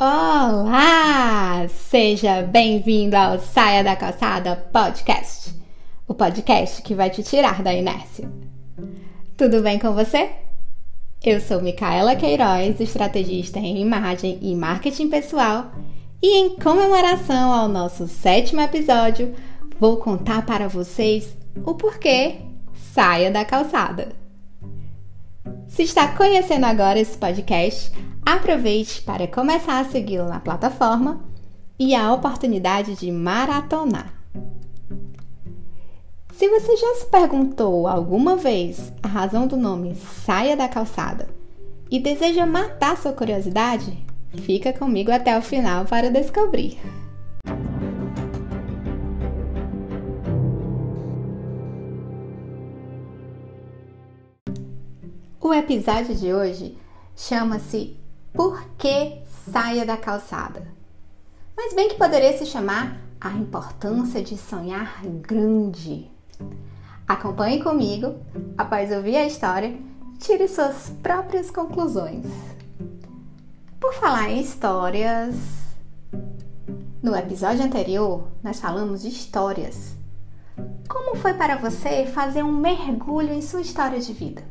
Olá! Seja bem-vindo ao Saia da Calçada Podcast, o podcast que vai te tirar da inércia. Tudo bem com você? Eu sou Micaela Queiroz, estrategista em imagem e marketing pessoal, e em comemoração ao nosso sétimo episódio, vou contar para vocês o porquê saia da calçada. Se está conhecendo agora esse podcast, Aproveite para começar a segui-lo na plataforma e a oportunidade de maratonar. Se você já se perguntou alguma vez a razão do nome Saia da Calçada e deseja matar sua curiosidade, fica comigo até o final para descobrir. O episódio de hoje chama-se por que saia da calçada? Mas bem que poderia se chamar a importância de sonhar grande. Acompanhe comigo, após ouvir a história, tire suas próprias conclusões. Por falar em histórias, no episódio anterior nós falamos de histórias. Como foi para você fazer um mergulho em sua história de vida?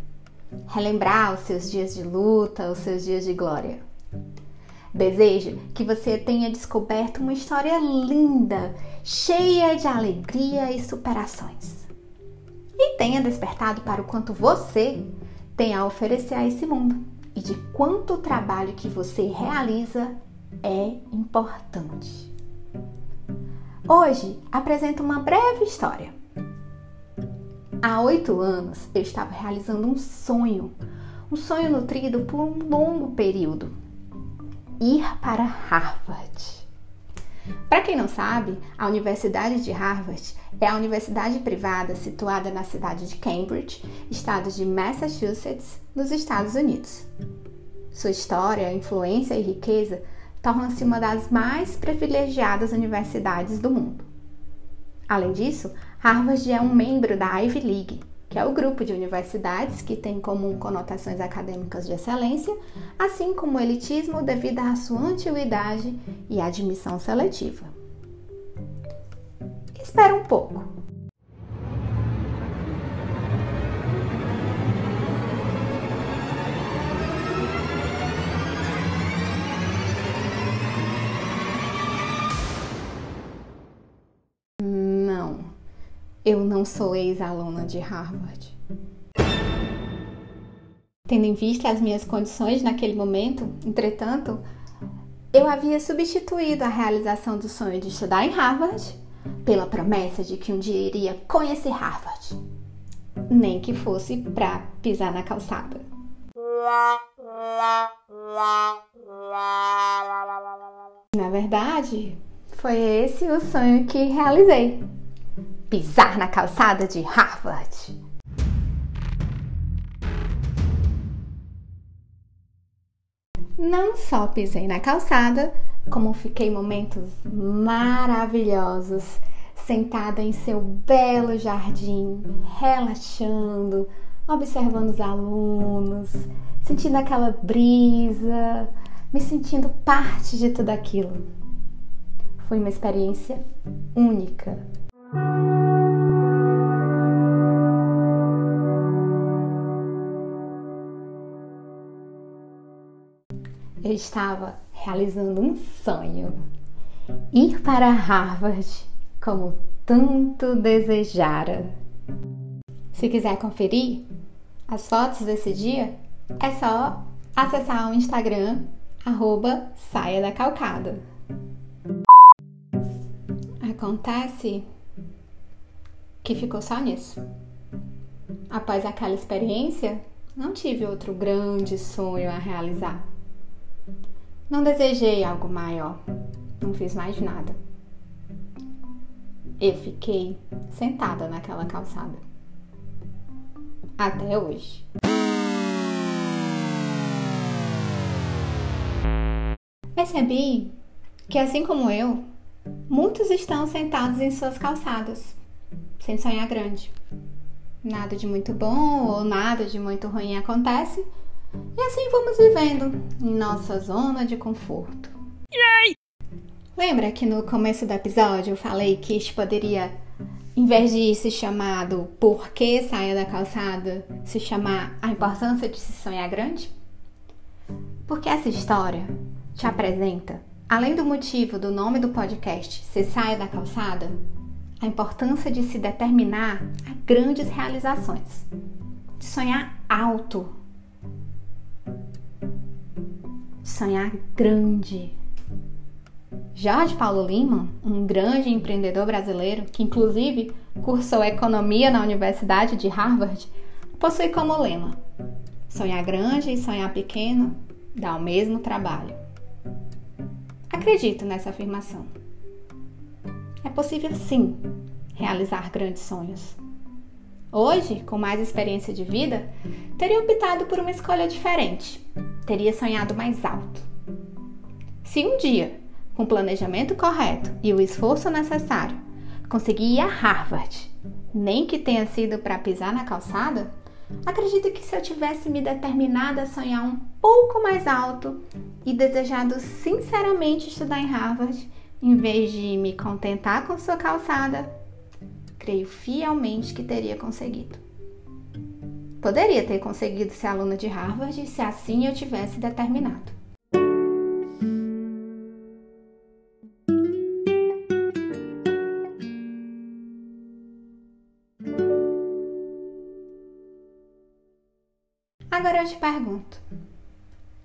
Relembrar os seus dias de luta, os seus dias de glória. Desejo que você tenha descoberto uma história linda, cheia de alegria e superações. E tenha despertado para o quanto você tem a oferecer a esse mundo e de quanto o trabalho que você realiza é importante. Hoje apresento uma breve história Há oito anos eu estava realizando um sonho, um sonho nutrido por um longo período: ir para Harvard. Para quem não sabe, a Universidade de Harvard é a universidade privada situada na cidade de Cambridge, estado de Massachusetts, nos Estados Unidos. Sua história, influência e riqueza tornam-se uma das mais privilegiadas universidades do mundo. Além disso, Harvard é um membro da Ivy League, que é o grupo de universidades que tem em comum conotações acadêmicas de excelência, assim como elitismo devido à sua antiguidade e admissão seletiva. Espera um pouco. Eu não sou ex-aluna de Harvard. Tendo em vista as minhas condições naquele momento, entretanto, eu havia substituído a realização do sonho de estudar em Harvard pela promessa de que um dia iria conhecer Harvard, nem que fosse para pisar na calçada. Na verdade, foi esse o sonho que realizei pisar na calçada de Harvard. Não só pisei na calçada, como fiquei momentos maravilhosos sentada em seu belo jardim, relaxando, observando os alunos, sentindo aquela brisa, me sentindo parte de tudo aquilo. Foi uma experiência única eu estava realizando um sonho: ir para Harvard como tanto desejara. Se quiser conferir as fotos desse dia, é só acessar o Instagram, arroba saia da calcada. Acontece que ficou só nisso. Após aquela experiência, não tive outro grande sonho a realizar. Não desejei algo maior, não fiz mais nada. Eu fiquei sentada naquela calçada. Até hoje. Percebi que, assim como eu, muitos estão sentados em suas calçadas, sem sonhar grande. Nada de muito bom ou nada de muito ruim acontece, e assim vamos vivendo em nossa zona de conforto, Lembra que no começo do episódio eu falei que este poderia, em vez de se chamar do porquê saia da calçada, se chamar a importância de se sonhar grande? Porque essa história te apresenta, além do motivo do nome do podcast ser Saia da Calçada, a importância de se determinar a grandes realizações, de sonhar alto, sonhar grande. Jorge Paulo Lima, um grande empreendedor brasileiro que inclusive cursou economia na Universidade de Harvard, possui como lema: sonhar grande e sonhar pequeno dá o mesmo trabalho. Acredito nessa afirmação. É possível sim realizar grandes sonhos. Hoje, com mais experiência de vida, teria optado por uma escolha diferente. Teria sonhado mais alto. Se um dia, com o planejamento correto e o esforço necessário, conseguir ir a Harvard, nem que tenha sido para pisar na calçada, acredito que se eu tivesse me determinado a sonhar um pouco mais alto e desejado sinceramente estudar em Harvard, em vez de me contentar com sua calçada, creio fielmente que teria conseguido. Poderia ter conseguido ser aluna de Harvard se assim eu tivesse determinado. Agora eu te pergunto: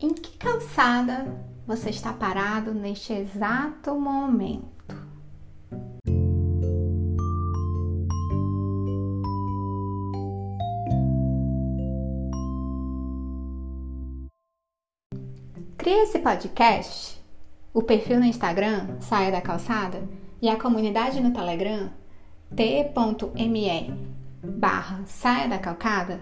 em que calçada você está parado neste exato momento. Criei esse podcast, o perfil no Instagram, Saia da Calçada, e a comunidade no Telegram, t.me barra Saia da Calcada,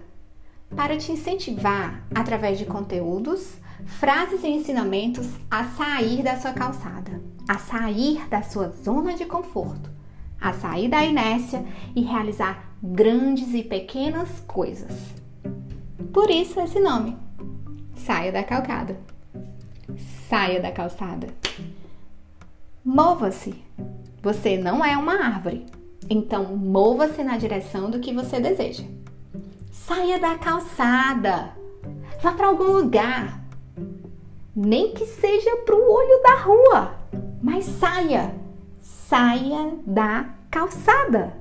para te incentivar através de conteúdos frases e ensinamentos a sair da sua calçada, a sair da sua zona de conforto, a sair da inércia e realizar grandes e pequenas coisas. Por isso esse nome. Saia da calcada. Saia da calçada. Mova-se. Você não é uma árvore. Então, mova-se na direção do que você deseja. Saia da calçada. Vá para algum lugar nem que seja para o olho da rua, mas saia, saia da calçada.